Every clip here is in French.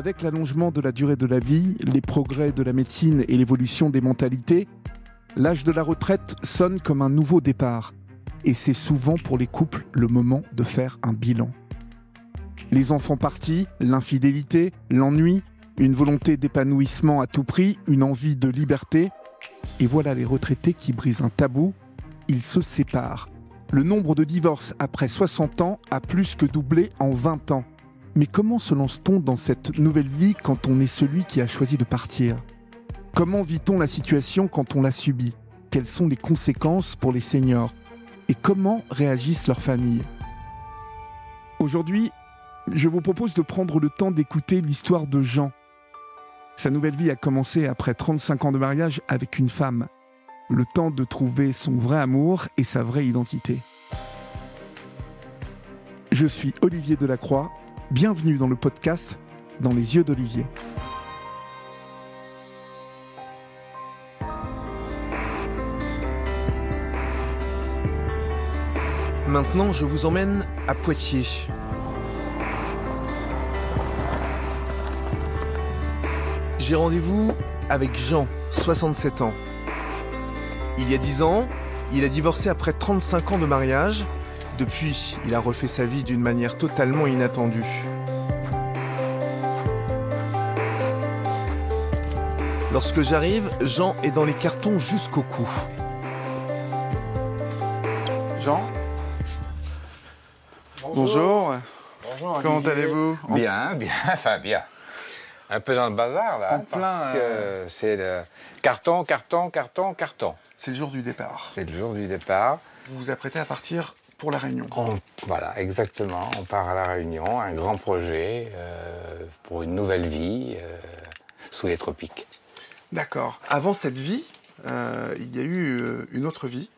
Avec l'allongement de la durée de la vie, les progrès de la médecine et l'évolution des mentalités, l'âge de la retraite sonne comme un nouveau départ. Et c'est souvent pour les couples le moment de faire un bilan. Les enfants partis, l'infidélité, l'ennui, une volonté d'épanouissement à tout prix, une envie de liberté. Et voilà les retraités qui brisent un tabou, ils se séparent. Le nombre de divorces après 60 ans a plus que doublé en 20 ans. Mais comment se lance-t-on dans cette nouvelle vie quand on est celui qui a choisi de partir? Comment vit-on la situation quand on l'a subie? Quelles sont les conséquences pour les seniors? Et comment réagissent leurs familles? Aujourd'hui, je vous propose de prendre le temps d'écouter l'histoire de Jean. Sa nouvelle vie a commencé après 35 ans de mariage avec une femme. Le temps de trouver son vrai amour et sa vraie identité. Je suis Olivier Delacroix Bienvenue dans le podcast Dans les yeux d'Olivier. Maintenant, je vous emmène à Poitiers. J'ai rendez-vous avec Jean, 67 ans. Il y a 10 ans, il a divorcé après 35 ans de mariage depuis, il a refait sa vie d'une manière totalement inattendue. Lorsque j'arrive, Jean est dans les cartons jusqu'au cou. Jean Bonjour. Bonjour. Comment allez-vous Bien, bien, enfin bien. Un peu dans le bazar là, En plein, parce que euh, c'est le carton, carton, carton, carton. C'est le jour du départ. C'est le jour du départ. Vous vous apprêtez à partir pour la Réunion. On- voilà, exactement. On part à la Réunion, un grand projet euh, pour une nouvelle vie euh, sous les tropiques. D'accord. Avant cette vie, euh, il y a eu une autre vie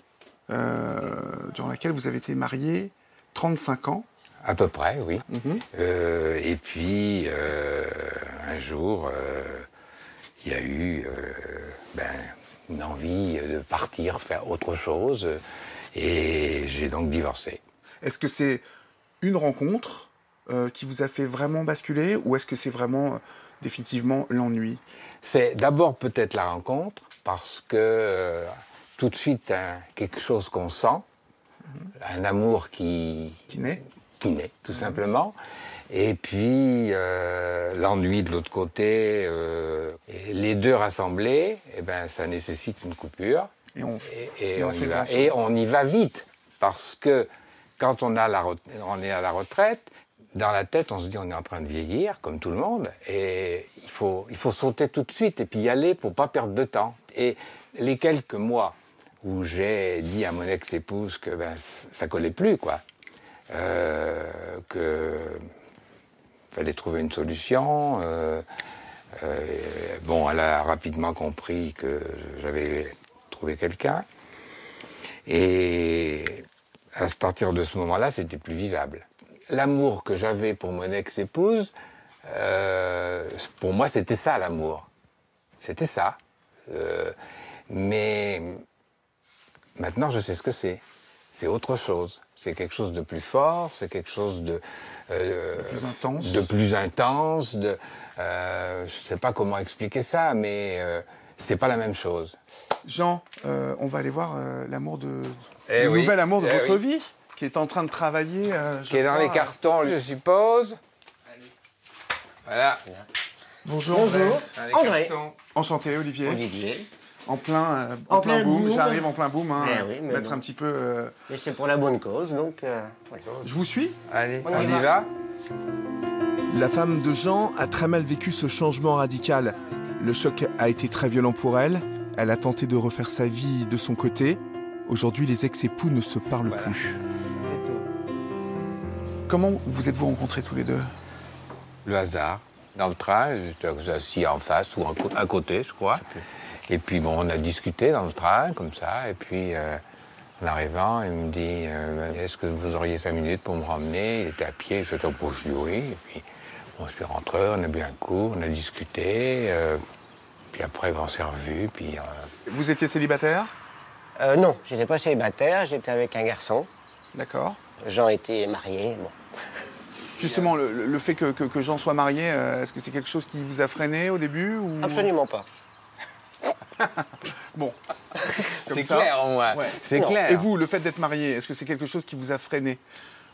durant laquelle vous avez été marié 35 ans. À peu près, oui. Mhm. Et puis, un jour, il y a eu ben, une envie de partir, faire autre chose. Et j'ai donc divorcé. Est-ce que c'est une rencontre euh, qui vous a fait vraiment basculer ou est-ce que c'est vraiment euh, définitivement l'ennui? C'est d'abord peut-être la rencontre, parce que euh, tout de suite, hein, quelque chose qu'on sent, un amour qui, qui naît qui naît, tout simplement. Et puis euh, l'ennui de l'autre côté, euh, les deux rassemblés, eh ben, ça nécessite une coupure. Et on, Et, et Et on on, fait y va. et on y va vite, parce que quand on, a la on est à la retraite, dans la tête, on se dit on est en train de vieillir, comme tout le monde, et il faut, il faut sauter tout de suite et puis y aller pour pas perdre de temps. Et les quelques mois où j'ai dit à mon ex-épouse que ben, ça collait plus, quoi, euh, que fallait trouver une solution. euh, euh, bon, elle a rapidement compris que j'avais trouvé quelqu'un. Et à partir de ce moment-là, c'était plus vivable. L'amour que j'avais pour mon ex-épouse, euh, pour moi, c'était ça l'amour. C'était ça. Euh, mais maintenant, je sais ce que c'est. C'est autre chose. C'est quelque chose de plus fort, c'est quelque chose de, euh, plus intense. de plus intense. De, je sais pas comment expliquer ça, mais c'est pas la même chose. Jean, euh, on va aller voir euh, l'amour de Eh le oui, nouvel amour de eh votre oui. vie, qui est en train de travailler. euh, je Qui est dans les cartons, je suppose. Voilà. Bonjour. Bonjour. André. Enchanté, Olivier. Olivier. En plein, euh, en En plein, plein boom. boom. J'arrive en plein boom. Hein, Eh oui, mais mettre bon. un petit peu. euh, Mais c'est pour la bonne cause, donc. euh, ouais. Je vous suis. Allez, On on y y va. va. La femme de Jean a très mal vécu ce changement radical. Le choc a été très violent pour elle. Elle a tenté de refaire sa vie de son côté. Aujourd'hui, les ex-époux ne se parlent Voilà. plus. C'est tout. Comment vous êtes-vous rencontrés tous les deux? Le hasard. Dans le train, j'étais assis en face ou à côté, je crois. Et puis, bon, on a discuté dans le train, comme ça. Et puis, euh, en arrivant, il me dit euh, Est-ce que vous auriez cinq minutes pour me ramener? Il était à pied, je dis oui. Et puis, on s'est rentré, on a bu un coup, on a discuté. euh, puis après, on s'est revus. Puis, euh, Vous étiez célibataire? Euh, non, j'étais pas célibataire, j'étais avec un garçon. D'accord. Jean était marié. Bon. Justement, le, le fait que, que- que Jean soit marié, euh, est-ce que c'est quelque chose qui vous a freiné au début ou... Absolument pas. Bon. C'est clair au moins. Ouais. C'est clair. Et vous, le fait d'être marié, est-ce que c'est quelque chose qui vous a freiné?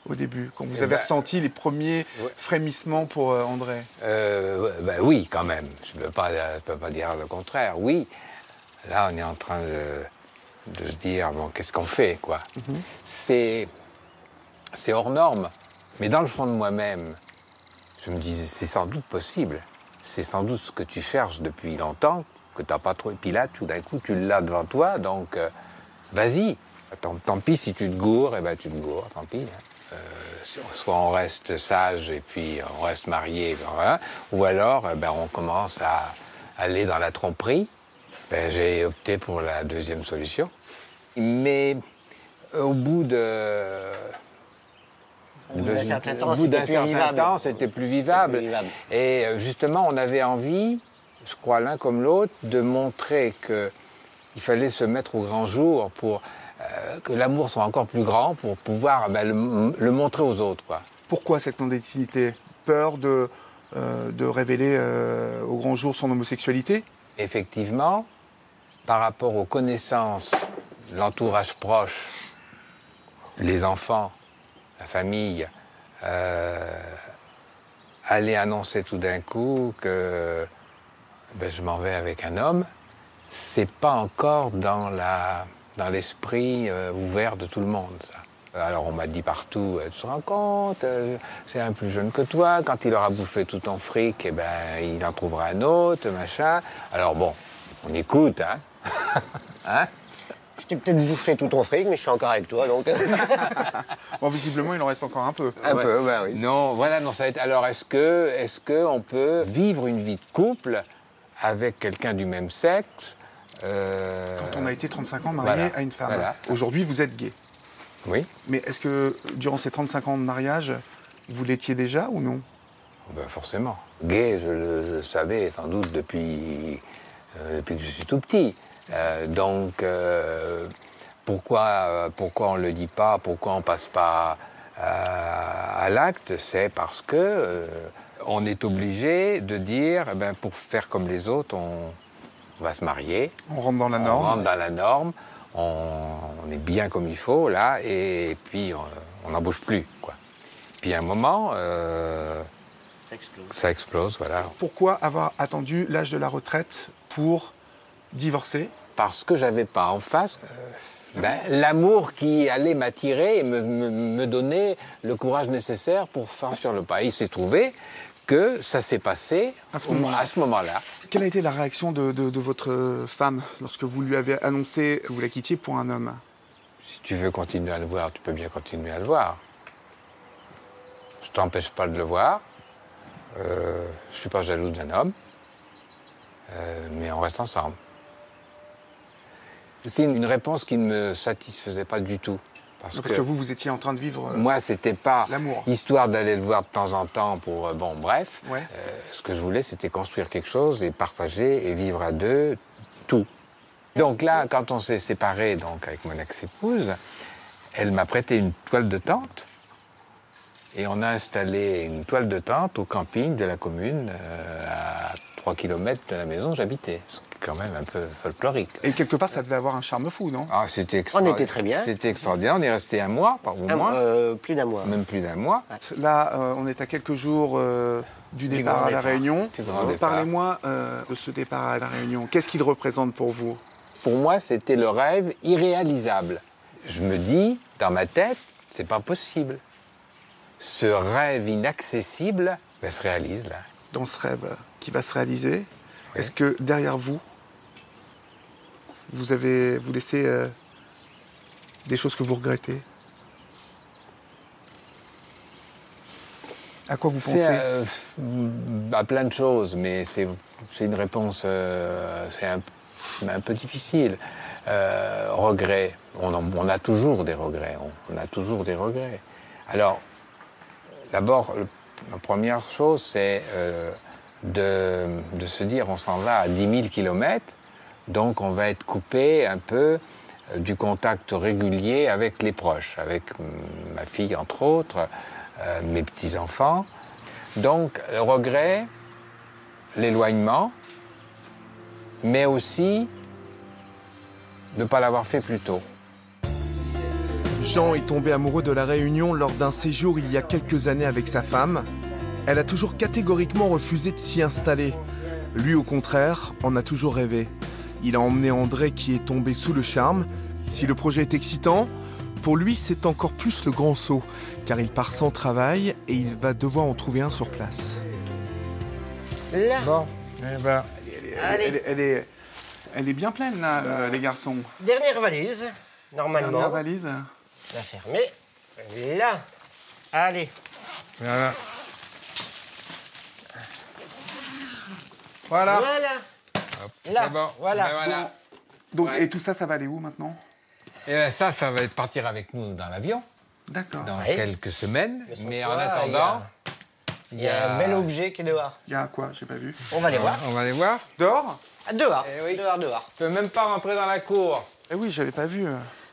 Au début, quand vous Eh avez ben, ressenti les premiers ouais. frémissements pour euh, André Euh, ben oui, quand même. Je ne peux pas, je peux pas dire le contraire. Oui, là, on est en train de, de se dire bon, qu'est-ce qu'on fait, quoi. C'est, c'est hors norme. Mais dans le fond de moi-même, je me dis, c'est sans doute possible. C'est sans doute ce que tu cherches depuis longtemps, que tu n'as pas trop. Et puis là, tout d'un coup, tu l'as devant toi, donc euh, vas-y. Tant, tant pis si tu te gourres, et ben tu te gourres, tant pis. hein. Euh, soit on reste sage et puis on reste marié, ben voilà. ou alors euh, ben, on commence à aller dans la tromperie. Ben, J'ai opté pour la deuxième solution. Mais euh, au bout de. Au bout d'un certain temps, c'était plus plus vivable. Et justement, on avait envie, je crois l'un comme l'autre, de montrer qu'il fallait se mettre au grand jour pour que l'amour soit encore plus grand, pour pouvoir ben, le, le montrer aux autres. Quoi. Pourquoi cette clandestinité? Peur de, euh, de révéler euh, au grand jour son homosexualité? Effectivement, par rapport aux connaissances, l'entourage proche, les enfants, la famille, euh, aller annoncer tout d'un coup que ben, je m'en vais avec un homme, c'est pas encore dans la dans l'esprit euh, ouvert de tout le monde. Ça. Alors on m'a dit partout, euh, tu te rends compte, euh, c'est un plus jeune que toi, quand il aura bouffé tout ton fric, eh ben, il en trouvera un autre, machin. Alors bon, on écoute, hein. hein? Je t'ai peut-être bouffé tout ton fric, mais je suis encore avec toi, donc. Bon, visiblement, il en reste encore un peu. Un Ouais. peu, bah oui. Non, voilà, non, ça va être. Alors, est-ce que, est-ce que on peut vivre une vie de couple avec quelqu'un du même sexe euh, Quand on a été 35 ans marié voilà, à une femme. voilà. Aujourd'hui, vous êtes gay. Oui. Mais est-ce que durant ces 35 ans de mariage, vous l'étiez déjà ou non? Ben, forcément. Gay, je le, savais sans doute depuis, euh, depuis que je suis tout petit. Euh, donc, pourquoi, pourquoi on ne le dit pas Pourquoi on ne passe pas à l'acte C'est parce que on est obligé de dire, eh ben, pour faire comme les autres, on, on va se marier. On rentre dans la On norme. rentre dans la norme, on, on est bien comme il faut, là, et, puis on- on n'en bouge plus, quoi. Puis à un moment, euh, Ça explose. ça explose, voilà. Pourquoi avoir attendu l'âge de la retraite pour divorcer? Parce que j'avais pas en face euh, ben, l'amour qui allait m'attirer et me, me- me donner le courage nécessaire pour faire sur le pas. Il s'est trouvé que ça s'est passé À ce moment-là. Quelle a été la réaction de, de- de votre femme lorsque vous lui avez annoncé que vous la quittiez pour un homme? Si tu veux continuer à le voir, tu peux bien continuer à le voir. Je t'empêche pas de le voir. Euh, je suis pas jalouse d'un homme. Euh, mais on reste ensemble. C'est une réponse qui ne me satisfaisait pas du tout. Parce, Parce que vous, vous étiez en train de vivre. euh, moi, c'était pas L'amour. histoire d'aller le voir de temps en temps pour euh, bon, bref. Ouais. Euh, ce que je voulais, c'était construire quelque chose et partager et vivre à deux tout. Donc là, quand on s'est séparés donc avec mon ex-épouse, elle m'a prêté une toile de tente et on a installé une toile de tente au camping de la commune euh, à 3 km de la maison où j'habitais. Quand même un peu folklorique. Et quelque part, ça devait avoir un charme fou, non? Ah, c'était On était très bien. C'était extraordinaire. On est resté un mois, par- au Un- moins, euh, plus d'un mois. même plus d'un mois. Là, euh, on est à quelques jours euh, du Du départ à La départ. Réunion. Parlez-moi euh, de ce départ à La Réunion. Qu'est-ce qu'il représente pour vous? Pour moi, c'était le rêve irréalisable. Je me dis, dans ma tête, c'est pas possible. Ce rêve inaccessible ben, se réalise là. dans ce rêve qui va se réaliser Est-ce que derrière vous, vous avez vous laissez euh, des choses que vous regrettez À quoi vous pensez? euh, à plein de choses, mais c'est une réponse, euh, c'est un, un peu difficile. Euh, regrets, on, en- on a toujours des regrets, on, on a toujours des regrets. Alors, d'abord, la première chose, c'est de, de se dire on s'en va à 10 000 kilomètres, donc on va être coupé un peu euh, du contact régulier avec les proches, avec ma fille entre autres. euh, mes petits-enfants. Donc, le regret, l'éloignement, mais aussi ne pas l'avoir fait plus tôt. Jean est tombé amoureux de la Réunion lors d'un séjour il y a quelques années avec sa femme. Elle a toujours catégoriquement refusé de s'y installer. Lui, au contraire, en a toujours rêvé. Il a emmené André qui est tombé sous le charme. Si le projet est excitant, pour lui, c'est encore plus le grand saut, car il part sans travail et il va devoir en trouver un sur place. Là, Bon, eh ben, Allez. Elle, est- elle est, elle est bien pleine, là, euh, les garçons. dernière valise, normalement. Dernière valise. La fermer. Là. Allez. voilà. Voilà. Voilà. Là, bon. voilà. Ben voilà. Donc, Ouais. Et tout ça, ça va aller où maintenant? Et ben ça, ça va être partir avec nous dans l'avion D'accord. dans Ouais. quelques semaines. Mais quoi, en attendant, Il y a un bel objet qui est dehors. Il y a quoi? J'ai pas vu. On va les voir. On va aller voir. Dehors? Ah, Dehors. Eh oui. Dehors, dehors. Je peux même pas rentrer dans la cour. Eh oui, j'avais pas vu.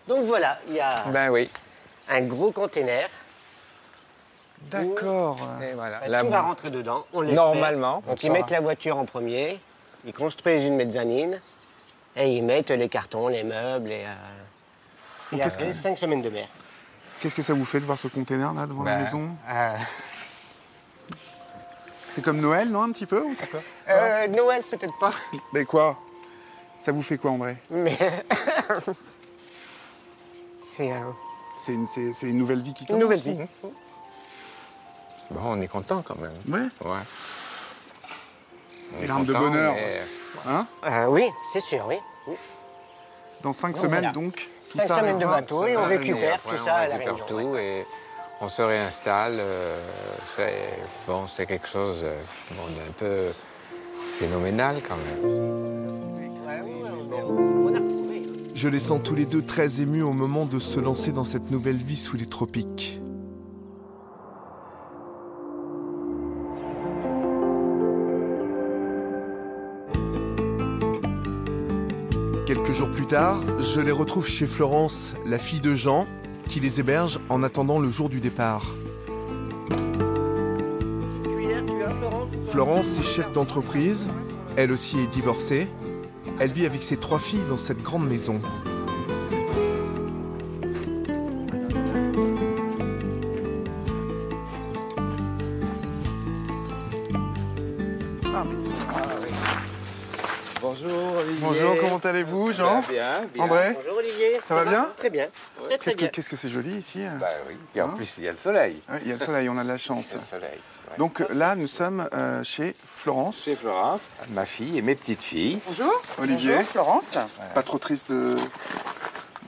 Donc voilà, il y a Ben oui. un gros container. D'accord. Et voilà. Bah, La- tout va rentrer dedans, on l'espère. Normalement, on Donc ils mettent la voiture en premier, ils construisent une mezzanine et ils mettent les cartons, les meubles et, euh, et après, cinq semaines de mer. Qu'est-ce que ça vous fait de voir ce container là devant la Ben, maison Euh, C'est comme Noël, non Un petit peu ou c'est quoi euh, Noël peut-être pas, Mais quoi? Ça vous fait quoi, André? Mais c'est euh, C'est une, c'est- c'est une nouvelle vie qui une commence nouvelle vie. Bon, on est content quand même. Ouais. Ouais. Est larmes de bonheur. mais- Hein Euh, oui, c'est sûr, oui. oui. Dans cinq Donc, semaines, voilà. donc. tout Cinq ça semaines de bateau et on récupère tout ça on à la récupère Réunion. tout et on se réinstalle. euh, c'est bon, c'est quelque chose euh, bon, d'un peu phénoménal quand même. Je les sens tous les deux très émus au moment de se lancer dans cette nouvelle vie sous les tropiques. Jours plus tard, je les retrouve chez Florence, la fille de Jean, qui les héberge en attendant le jour du départ. Florence est chef d'entreprise, elle aussi est divorcée. Elle vit avec ses trois filles dans cette grande maison. Bien. André Bonjour Olivier. Ça va bien Très bien. Qu'est-ce que c'est joli ici hein Bah oui. Et en Hein plus, il y a le soleil. Ouais, Il y a le soleil, on a de la chance. Il y a le soleil. ouais. Donc euh, là, nous sommes euh, chez Florence. c'est Florence, ma fille et mes petites filles. Bonjour. Olivier. Bonjour, Florence. Pas trop triste de,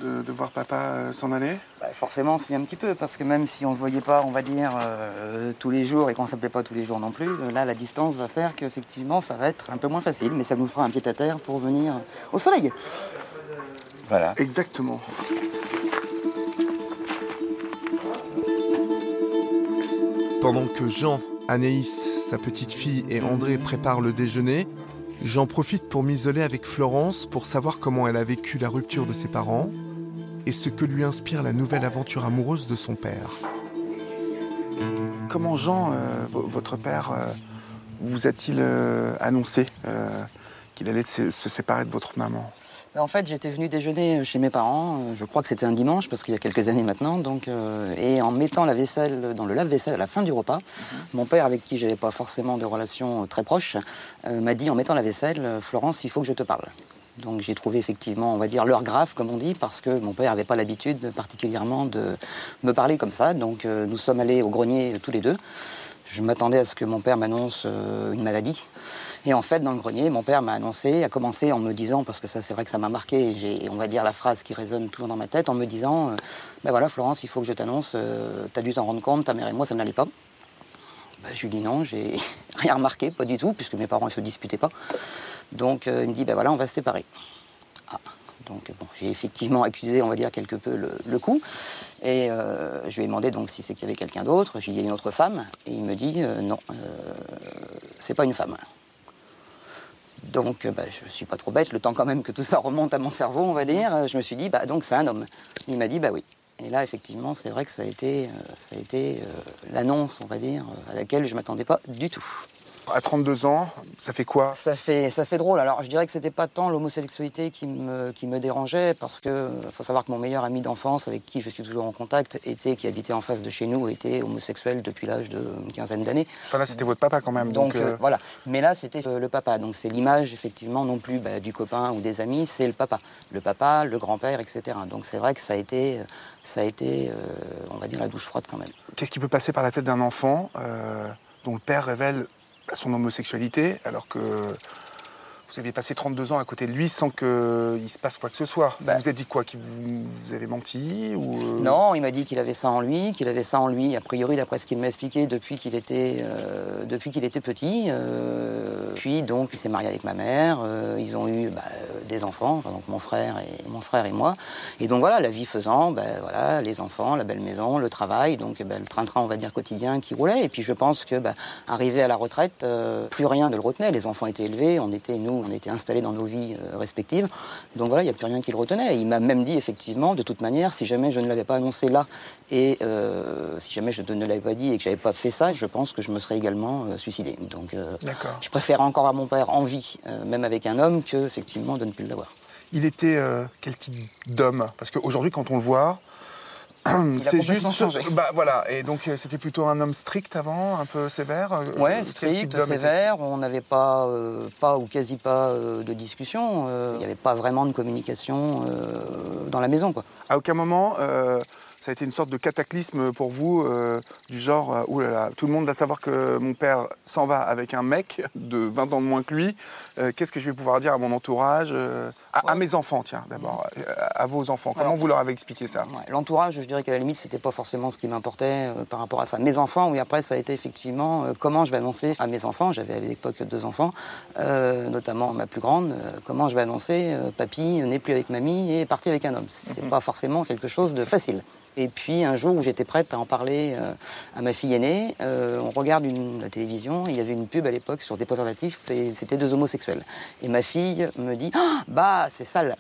de, de voir papa euh, s'en aller? Bah, forcément, si un petit peu, parce que même si on se voyait pas, on va dire, euh, tous les jours et qu'on s'appelait pas tous les jours non plus, euh, là, la distance va faire qu'effectivement, ça va être un peu moins facile, mais ça nous fera un pied à terre pour venir au soleil. Voilà. Exactement. Pendant que Jean, Anaïs, sa petite fille et André préparent le déjeuner, j'en profite pour m'isoler avec Florence pour savoir comment elle a vécu la rupture de ses parents et ce que lui inspire la nouvelle aventure amoureuse de son père. Comment Jean, euh, vo- votre père, euh, vous a-t-il euh, annoncé euh, qu'il allait se, se séparer de votre maman? En fait, j'étais venu déjeuner chez mes parents, euh, je crois que c'était un dimanche, parce qu'il y a quelques années maintenant, donc, euh, et en mettant la vaisselle dans le lave-vaisselle à la fin du repas, mon père, avec qui j'avais pas forcément de relation euh, très proche, euh, m'a dit en mettant la vaisselle, euh, Florence, il faut que je te parle. Donc j'ai trouvé effectivement, on va dire, l'heure grave, comme on dit, parce que mon père n'avait pas l'habitude particulièrement de me parler comme ça. Donc euh, nous sommes allés au grenier euh, tous les deux. Je m'attendais à ce que mon père m'annonce euh, une maladie. Et en fait, dans le grenier, mon père m'a annoncé, a commencé en me disant, parce que ça c'est vrai que ça m'a marqué, et on va dire, la phrase qui résonne toujours dans ma tête, en me disant, euh, ben voilà Florence, il faut que je t'annonce, euh, t'as dû t'en rendre compte, ta mère et moi, ça n'allait pas. Ben, je lui dis non, j'ai rien remarqué, pas du tout, puisque mes parents ne se disputaient pas. Donc euh, il me dit, ben voilà, on va se séparer. Ah, donc bon, j'ai effectivement accusé, on va dire, quelque peu le, coup. Et euh, je lui ai demandé donc si c'est qu'il y avait quelqu'un d'autre. Dit, il y a une autre femme. Et il me dit, non, c'est pas une femme. Donc euh, bah, je suis pas trop bête, le temps quand même que tout ça remonte à mon cerveau, on va dire. euh, Je me suis dit, bah donc c'est un homme. Il m'a dit, bah oui. Et là, effectivement, c'est vrai que ça a été, ça a été l'annonce, on va dire, à laquelle je ne m'attendais pas du tout. À 32 ans, ça fait quoi? Ça fait, ça fait drôle. Alors, je dirais que c'était pas tant l'homosexualité qui me, qui me dérangeait, parce que faut savoir que mon meilleur ami d'enfance, avec qui je suis toujours en contact, était, qui habitait en face de chez nous, était homosexuel depuis l'âge de une quinzaine d'années. Enfin, là, c'était votre papa quand même. Donc, euh, voilà. Mais là, c'était euh, le papa. Donc, c'est l'image, effectivement, non plus bah, du copain ou des amis, c'est le papa. Le papa, le grand-père, etc. Donc, c'est vrai que ça a été, ça a été on va dire, la douche froide quand même. Qu'est-ce qui peut passer par la tête d'un enfant dont le père révèle son homosexualité, alors que vous aviez passé 32 ans à côté de lui sans qu'il se passe quoi que ce soit. Bah. Vous vous êtes dit quoi Qu'il vous, vous, avez menti ou euh? Non, il m'a dit qu'il avait ça en lui, qu'il avait ça en lui, a priori, d'après ce qu'il m'a expliqué, depuis qu'il était, euh, depuis qu'il était petit. Euh, puis, donc, il s'est marié avec ma mère. ils ont eu bah, des enfants, donc mon frère, et, mon frère et moi. Et donc, voilà, la vie faisant, bah, voilà, les enfants, la belle maison, le travail, donc le train-train, on va dire, quotidien qui roulait. Et puis, je pense que, arrivé à la retraite, plus rien ne le retenait. Les enfants étaient élevés, on était, nous, on était installés dans nos vies euh, respectives. Donc voilà, il n'y a plus rien qui le retenait. il m'a même dit, effectivement, de toute manière, si jamais je ne l'avais pas annoncé là, et euh, si jamais je ne l'avais pas dit et que je n'avais pas fait ça, je pense que je me serais également euh, suicidé. Donc je préfère encore à mon père en vie, même avec un homme, que effectivement de ne plus l'avoir. Il était quel type d'homme? Parce qu'aujourd'hui, quand on le voit, c'est juste changé. Bah voilà, et donc euh, c'était plutôt un homme strict avant, un peu sévère. Euh, ouais, strict, sévère. On n'avait pas, euh, pas ou quasi pas de discussion. Il n'y avait pas vraiment de communication dans la maison, quoi. À aucun moment ça a été une sorte de cataclysme pour vous, euh, du genre, euh, oulala, tout le monde va savoir que mon père s'en va avec un mec de 20 ans de moins que lui. Euh, qu'est-ce que je vais pouvoir dire à mon entourage à, mes enfants, tiens, d'abord, à, vos enfants. Comment vous leur avez expliqué ça? L'entourage, je dirais qu'à la limite, c'était pas forcément ce qui m'importait par rapport à ça. Mes enfants, oui, après, ça a été effectivement comment je vais annoncer à mes enfants. J'avais à l'époque deux enfants, notamment ma plus grande. comment je vais annoncer papy n'est plus avec mamie et est parti avec un homme. C'est mhm. pas forcément quelque chose de facile. Et puis un jour où j'étais prête à en parler euh, à ma fille aînée, euh, on regarde une, la télévision, il y avait une pub à l'époque sur des préservatifs et c'était deux homosexuels. Et ma fille me dit ah, Bah, c'est sale.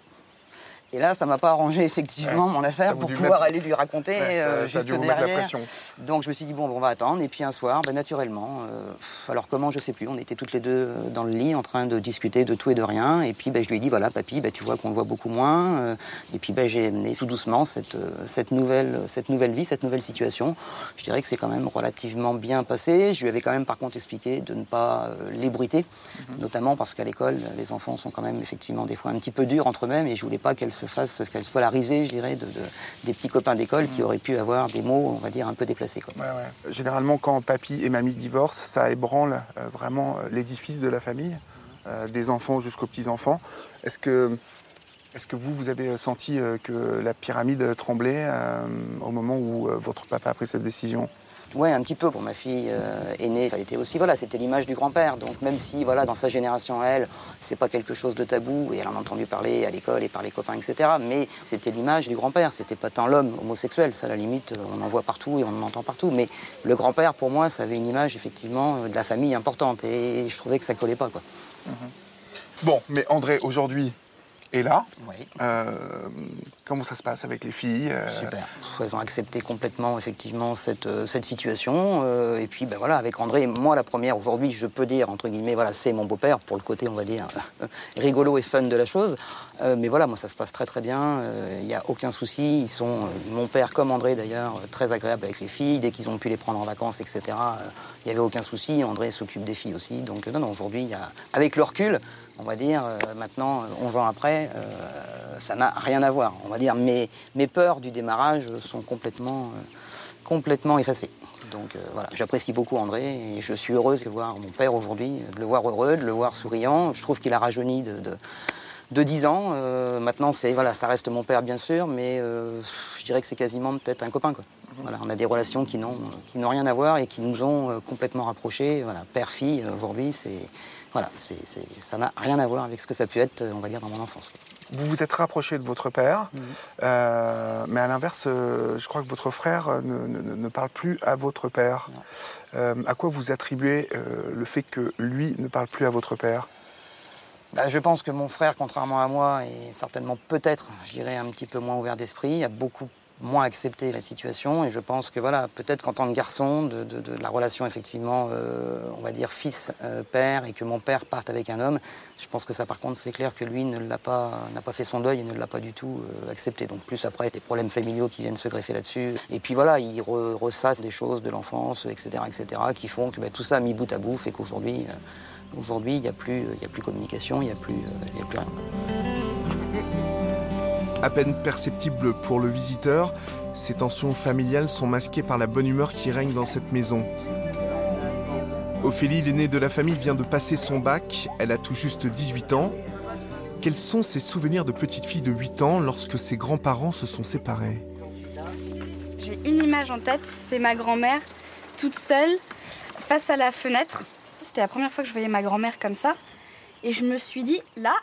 Et là, ça m'a pas arrangé effectivement mon affaire pour pouvoir aller lui raconter euh, juste derrière. Donc je me suis dit bon, on va attendre. Et puis un soir, ben, naturellement, euh, alors comment je sais plus, on était toutes les deux dans le lit en train de discuter de tout et de rien. Et puis ben, je lui ai dit voilà, papy, ben, tu vois qu'on le voit beaucoup moins. Euh, et puis j'ai mené tout doucement cette, cette, nouvelle, cette nouvelle vie, cette nouvelle situation. Je dirais que c'est quand même relativement bien passé. Je lui avais quand même par contre expliqué de ne pas l'ébruiter, mhm. notamment parce qu'à l'école, les enfants sont quand même effectivement des fois un petit peu durs entre eux-mêmes et je voulais pas qu'elles se fasse, qu'elle soit la risée, je dirais, de, des petits copains d'école qui mm. auraient pu avoir des mots, on va dire, un peu déplacés. Quoi. Généralement, quand papy et mamie divorcent, ça ébranle euh, vraiment euh, l'édifice de la famille, euh, des enfants jusqu'aux petits-enfants. Est-ce que, est que vous, vous avez senti que la pyramide tremblait au moment où votre papa a pris cette décision? Oui, un petit peu. Pour ma fille euh, aînée, ça a aussi, voilà, c'était l'image du grand-père. Donc même si, voilà, dans sa génération, elle, c'est pas quelque chose de tabou, et elle en a entendu parler à l'école et par les copains, etc. Mais c'était l'image du grand-père. C'était pas tant l'homme homosexuel. Ça, à la limite, on en voit partout et on en entend partout. Mais le grand-père, pour moi, ça avait une image, effectivement, de la famille importante. Et je trouvais que ça collait pas, quoi. Bon, mais André, aujourd'hui, et là. Euh, comment ça se passe avec les filles euh Super. Elles ont accepté complètement, effectivement, cette, euh, cette situation. et puis, ben voilà, avec André, moi, la première, aujourd'hui, je peux dire, entre guillemets, voilà, c'est mon beau-père, pour le côté, on va dire, rigolo et fun de la chose. mais voilà, moi, ça se passe très, très bien. Il n'y a aucun souci. Ils sont, mon père comme André, d'ailleurs, très agréable avec les filles. Dès qu'ils ont pu les prendre en vacances, etc., il n'y avait aucun souci. André s'occupe des filles aussi. Donc, non, non, aujourd'hui, avec le recul, on va dire, maintenant, 11 ans après, euh, ça n'a rien à voir. On va dire mes, mes peurs du démarrage sont complètement, euh, complètement effacées. Donc euh, voilà, j'apprécie beaucoup André et je suis heureuse de voir mon père aujourd'hui, de le voir heureux, de le voir souriant. Je trouve qu'il a rajeuni de, de, 10 ans. maintenant, c'est voilà, ça reste mon père bien sûr, mais je dirais que c'est quasiment peut-être un copain. Quoi. Voilà, on a des relations qui n'ont qui n'ont rien à voir et qui nous ont complètement rapprochés. Voilà, père-fille aujourd'hui, c'est voilà, ça n'a rien à voir avec ce que ça a pu être, on va dire, dans mon enfance. Vous vous êtes rapproché de votre père, mhm. euh, mais à l'inverse, euh, je crois que votre frère ne, parle plus à votre père. Euh, à quoi vous attribuez le fait que lui ne parle plus à votre père? Bah, je pense que mon frère, contrairement à moi, est certainement peut-être, je dirais, un petit peu moins ouvert d'esprit, a beaucoup moins accepté la situation et je pense que voilà, peut-être qu'en tant que garçon, de, la relation effectivement, euh, on va dire fils-père et que mon père parte avec un homme, je pense que ça par contre c'est clair que lui ne l'a pas, n'a pas fait son deuil et ne l'a pas du tout euh, accepté. Donc plus après des problèmes familiaux qui viennent se greffer là-dessus et puis voilà, il ressasse des choses de l'enfance, etc., etc., qui font que ben, tout ça mis bout à bout fait qu'aujourd'hui, euh, aujourd'hui il n'y a plus, a plus communication, il n'y a a plus rien à peine perceptible pour le visiteur, ces tensions familiales sont masquées par la bonne humeur qui règne dans cette maison. Ophélie, l'aînée de la famille, vient de passer son bac, elle a tout juste 18 ans. Quels sont ses souvenirs de petite fille de 8 ans lorsque ses grands-parents se sont séparés? J'ai une image en tête, c'est ma grand-mère toute seule face à la fenêtre. C'était la première fois que je voyais ma grand-mère comme ça. Et je me suis dit, là,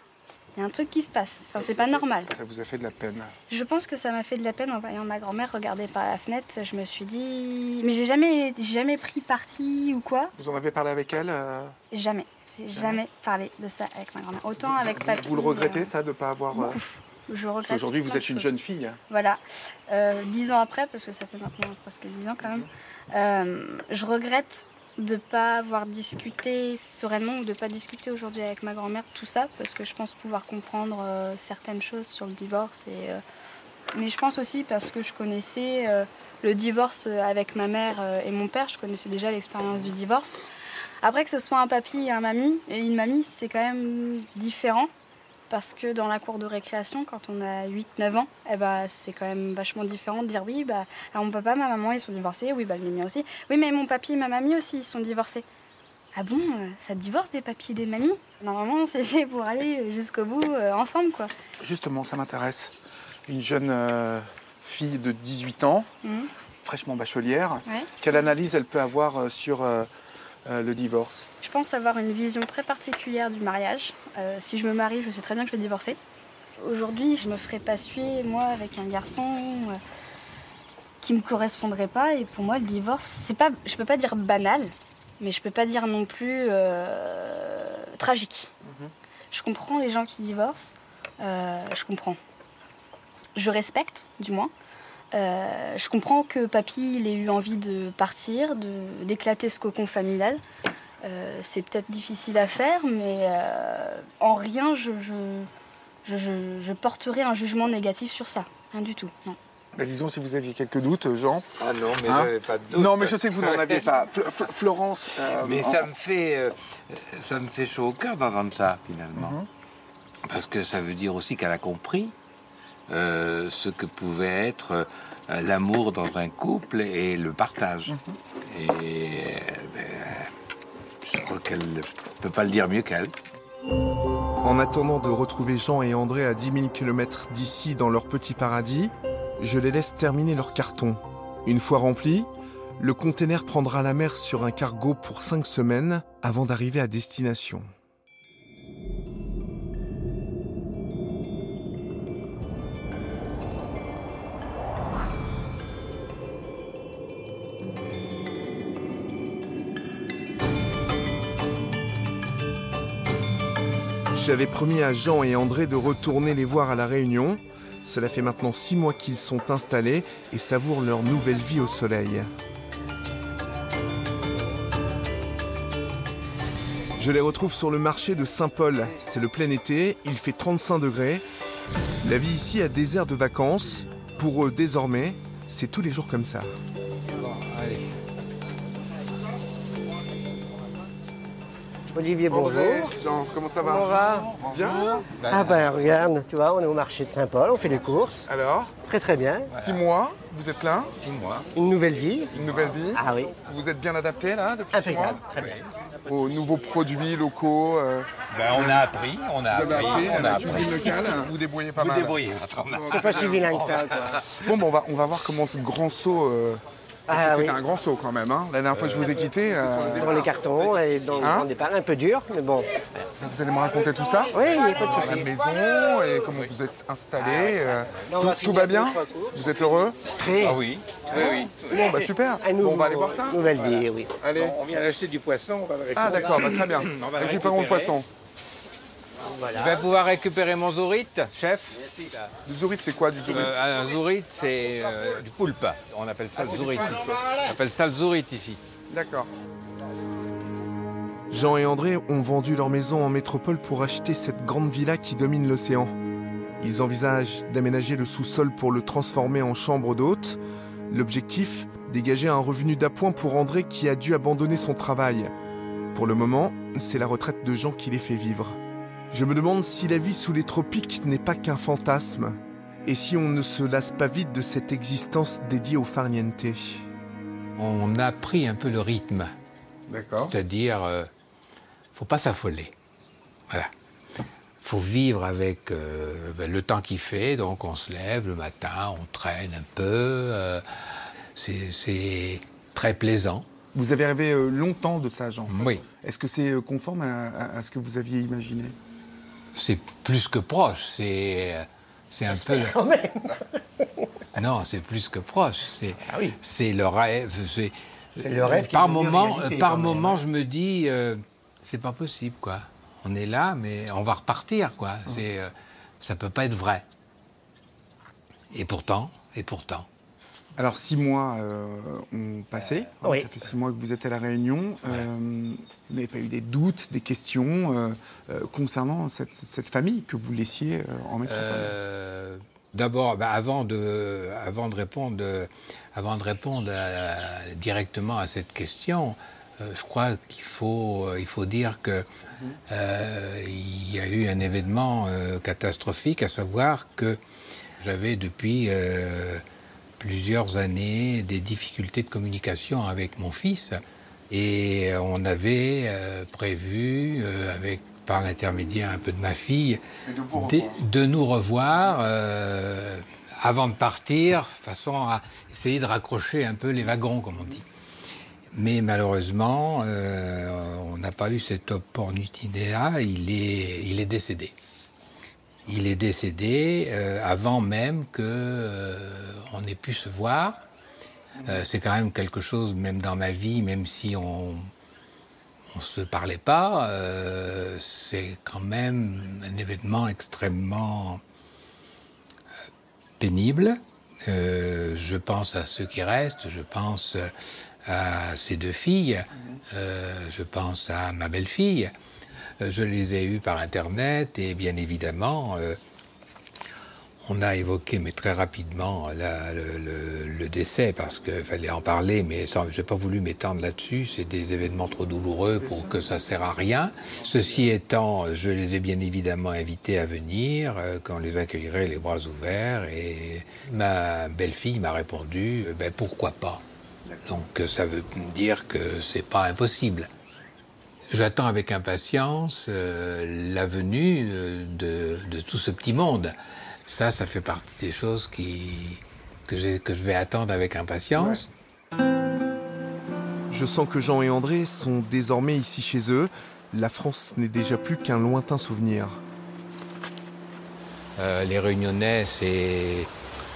il y a un truc qui se passe. Enfin, c'est pas normal. Ça vous a fait de la peine Je pense que ça m'a fait de la peine en voyant ma grand-mère regarder par la fenêtre. Je me suis dit. Mais j'ai jamais, jamais pris parti ou quoi. Vous en avez parlé avec elle euh Jamais. J'ai jamais. parlé de ça avec ma grand-mère. Autant avec papy. Vous le regrettez, euh, ça, de ne pas avoir. Euh, je regrette. Aujourd'hui, vous êtes une jeune fille. Voilà. dix ans après, parce que ça fait maintenant presque dix ans quand même, je regrette de pas avoir discuté sereinement ou de pas discuter aujourd'hui avec ma grand-mère tout ça parce que je pense pouvoir comprendre euh, certaines choses sur le divorce et euh, mais je pense aussi parce que je connaissais euh, le divorce avec ma mère et mon père, je connaissais déjà l'expérience du divorce. Après que ce soit un papy et un mamie et une mamie, c'est quand même différent parce que dans la cour de récréation, quand on a 8-9 ans, eh ben, c'est quand même vachement différent de dire oui, bah, mon papa, ma maman, ils sont divorcés, oui, bah, le mien aussi. Oui, mais mon papy et ma mamie aussi, ils sont divorcés. Ah bon, euh, ça divorce des papis et des mamies? Normalement, c'est fait pour aller jusqu'au bout euh, ensemble, quoi. Justement, ça m'intéresse. Une jeune euh, fille de 18 ans, mmh. fraîchement bachelière, quelle analyse elle peut avoir sur euh, le divorce Je pense avoir une vision très particulière du mariage. Euh, si je me marie, je sais très bien que je vais divorcer. Aujourd'hui, je me ferai pas suer, moi, avec un garçon euh, qui me correspondrait pas. Et pour moi, le divorce, c'est pas, je peux pas dire banal, mais je peux pas dire non plus tragique. Mhm. Je comprends les gens qui divorcent. je comprends. Je respecte, du moins. Euh, je comprends que papy il ait eu envie de partir, d'éclater ce cocon familial. Euh, c'est peut-être difficile à faire, mais euh, en rien je, je, porterai un jugement négatif sur ça. Rien du tout, non. Bah, disons si vous aviez quelques doutes, Jean. Ah non, mais hein j'avais pas de doute. Non, mais je sais que vous n'en aviez pas. Florence. mais ça me fait, ça me fait chaud au cœur d'entendre ça finalement, mhm. parce que ça veut dire aussi qu'elle a compris ce que pouvait être euh, l'amour dans un couple et le partage. Mhm. Et ben, je crois qu'elle ne peut pas le dire mieux qu'elle. En attendant de retrouver Jean et André à 10 000 km d'ici dans leur petit paradis, je les laisse terminer leur carton. Une fois rempli, le container prendra la mer sur un cargo pour 5 semaines avant d'arriver à destination. J'avais promis à Jean et André de retourner les voir à La Réunion. Cela fait maintenant six mois qu'ils sont installés et savourent leur nouvelle vie au soleil. Je les retrouve sur le marché de Saint-Paul. C'est le plein été, il fait 35 degrés. La vie ici a des airs de vacances. Pour eux, désormais, c'est tous les jours comme ça. Olivier, bonjour. Jean, comment ça va Comment va Bien Ah ben regarde, tu vois, on est au marché de Saint-Paul, on fait des courses. Alors Très très bien. Six mois, vous êtes là Six mois. Une nouvelle vie. Une nouvelle vie Ah oui. Vous êtes bien adapté là depuis Impeccable, six mois très bien. Aux nouveaux produits locaux euh, ben, On a appris, on a Vous avez appris, on a la appris. cuisine locale, vous débrouillez pas Vous mal. débrouillez. C'est pas si vilain que ça, quoi. Bon, ben, on, va, on va voir comment ce grand saut... Euh, Ah que oui. c'était un grand saut quand même. Hein. La dernière fois que je vous ai quitté, euh, Dans les cartons et dans Hein le départ, un peu dur, mais bon. vous allez me raconter tout ça Oui, il n'y a pas de La maison et comment vous êtes installé. euh, Là, on tout, va tout finir va bien. Vous êtes heureux Très. Ah oui, oui, oui. Bon, bah super. Un nouveau- Bon, on va aller voir ça Nouvelle vie, oui. Allez. On vient d'acheter du poisson, on va le Ah récupérer. d'accord, bah, très bien. Récupérons le poisson. Voilà. Je vais pouvoir récupérer mon zourite, chef. Du zourite, c'est quoi du zourite Euh, un zourite, c'est euh, du poulpe. On appelle ça le zourite. On appelle ça le zourite ici. D'accord. Jean et André ont vendu leur maison en métropole pour acheter cette grande villa qui domine l'océan. Ils envisagent d'aménager le sous-sol pour le transformer en chambre d'hôte. L'objectif Dégager un revenu d'appoint pour André qui a dû abandonner son travail. Pour le moment, c'est la retraite de Jean qui les fait vivre. Je me demande si la vie sous les tropiques n'est pas qu'un fantasme, et si on ne se lasse pas vite de cette existence dédiée au farniente. On a pris un peu le rythme. D'accord. C'est-à-dire, euh, faut pas s'affoler. Voilà. Faut vivre avec euh, ben, le temps qu'il fait. Donc, on se lève le matin, on traîne un peu. euh, c'est- très plaisant. Vous avez rêvé euh, longtemps de ça, Jean. Oui. Est-ce que c'est conforme à, à- à ce que vous aviez imaginé? C'est plus que proche. C'est c'est un peu. le- Quand même. Non, c'est plus que proche. C'est Ah oui. c'est le rêve. C'est C'est le rêve qui Par moment, réalité, par moment, je me dis, euh, c'est pas possible, quoi. On est là, mais on va repartir, quoi. Mmh. C'est, euh, ça peut pas être vrai. Et pourtant, et pourtant. Alors, six mois euh, ont passé. Oui. Ça fait six mois que vous êtes à La Réunion. Euh, vous n'avez pas eu des doutes, des questions euh, euh, concernant cette, famille que vous laissiez euh, en métropole? Euh, D'abord, bah, avant, de, répondre, avant de répondre directement à cette question, je crois qu'il faut, dire que euh, il y a eu un événement catastrophique, à savoir que j'avais depuis plusieurs années des difficultés de communication avec mon fils et on avait euh, prévu, euh, avec par l'intermédiaire un peu de ma fille, de, de nous revoir euh, avant de partir, façon à essayer de raccrocher un peu les wagons, comme on dit. Mais malheureusement, euh, on n'a pas eu cette opportunité-là. Il est, il est décédé. Il est décédé euh, avant même que euh, on ait pu se voir. Euh, c'est quand même quelque chose, même dans ma vie, même si on on se parlait pas, euh, c'est quand même un événement extrêmement euh, pénible. Je pense à ceux qui restent, je pense à ces deux filles, je pense à ma belle-fille. Je les ai eues par Internet et bien évidemment, on a évoqué, mais très rapidement, le, décès parce qu'il fallait en parler, mais je n'ai pas voulu m'étendre là-dessus. C'est des événements trop douloureux pour que ça sert à rien. Ceci étant, je les ai bien évidemment invités à venir, euh, qu'on les accueillerait les bras ouverts. Et ma belle-fille m'a répondu, euh, ben, pourquoi pas? Donc euh, ça veut dire que c'est pas impossible. J'attends avec impatience la venue de tout ce petit monde. Ça, ça fait partie des choses qui, que, j'ai- que je vais attendre avec impatience. Je sens que Jean et André sont désormais ici chez eux. La France n'est déjà plus qu'un lointain souvenir. Euh, les Réunionnais, c'est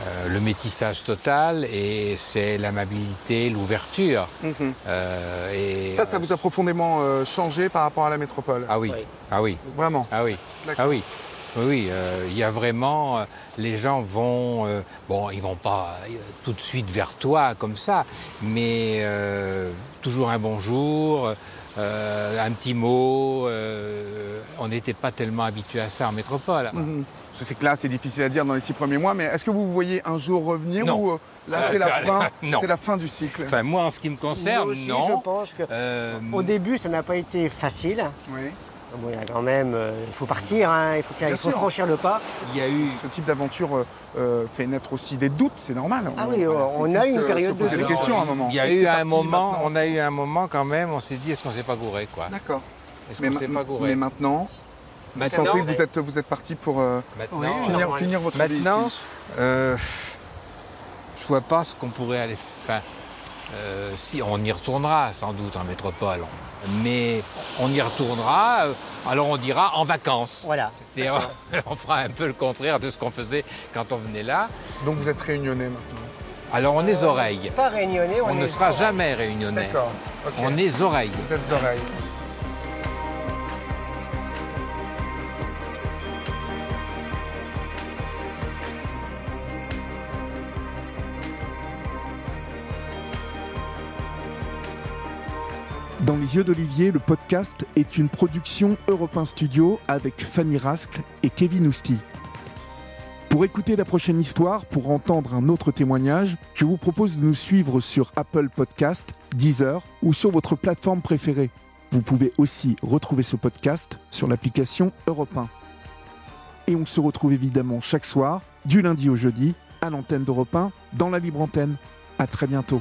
euh, le métissage total et c'est l'amabilité, l'ouverture. Euh, et, Mhm. Ça, ça vous a profondément euh, changé par rapport à la métropole? Ah oui, Oui. ah oui, Vraiment? Ah oui, D'accord. ah oui. Oui, oui, euh, il y a vraiment. euh, les gens vont. euh, bon, ils vont pas euh, tout de suite vers toi comme ça, mais euh, toujours un bonjour, euh, un petit mot. euh, on n'était pas tellement habitué à ça en métropole. Mhm. Je sais que là, c'est difficile à dire dans les six premiers mois, mais est-ce que vous vous voyez un jour revenir Non. ou euh, là, c'est Euh, la fin non. C'est la fin du cycle? Enfin, moi, en ce qui me concerne, aussi, non. je pense que Euh, au début, ça n'a pas été facile. Oui. Bon, il y a quand même, euh, il faut partir, hein, il faut, faire- Bien il faut sûr. franchir le pas. il y a eu. Ce type d'aventure euh, euh, fait naître aussi des doutes, c'est normal. Ah oui, on a puisse, une période se poser de des doute. questions à un moment. Il y a eu un moment, maintenant. on a eu un moment quand même, on s'est dit, est-ce qu'on s'est pas gouré, quoi? D'accord. Est-ce qu'on s'est ma- pas gouré? mais maintenant, vous Maintenant, sentez que vous êtes, vous êtes parti pour euh, finir, votre vie Maintenant, euh, je vois pas ce qu'on pourrait aller. Enfin, euh, si on y retournera sans doute en métropole, mais on y retournera. euh, alors on dira en vacances. Voilà. C'est-à-dire, on fera un peu le contraire de ce qu'on faisait quand on venait là. Donc vous êtes réunionnais maintenant. Alors on est oreilles. Pas réunionnais, on, On est ne sera oreilles. jamais réunionnais. D'accord. On est oreilles. Vous êtes oreilles. Dans les yeux d'Olivier, le podcast est une production Europe 1 Studio avec Fanny Rask et Kevin Ousti. Pour écouter la prochaine histoire, pour entendre un autre témoignage, je vous propose de nous suivre sur Apple Podcast, Deezer ou sur votre plateforme préférée. Vous pouvez aussi retrouver ce podcast sur l'application Europe 1. Et on se retrouve évidemment chaque soir, du lundi au jeudi, à l'antenne d'Europe 1, dans la libre antenne. À très bientôt.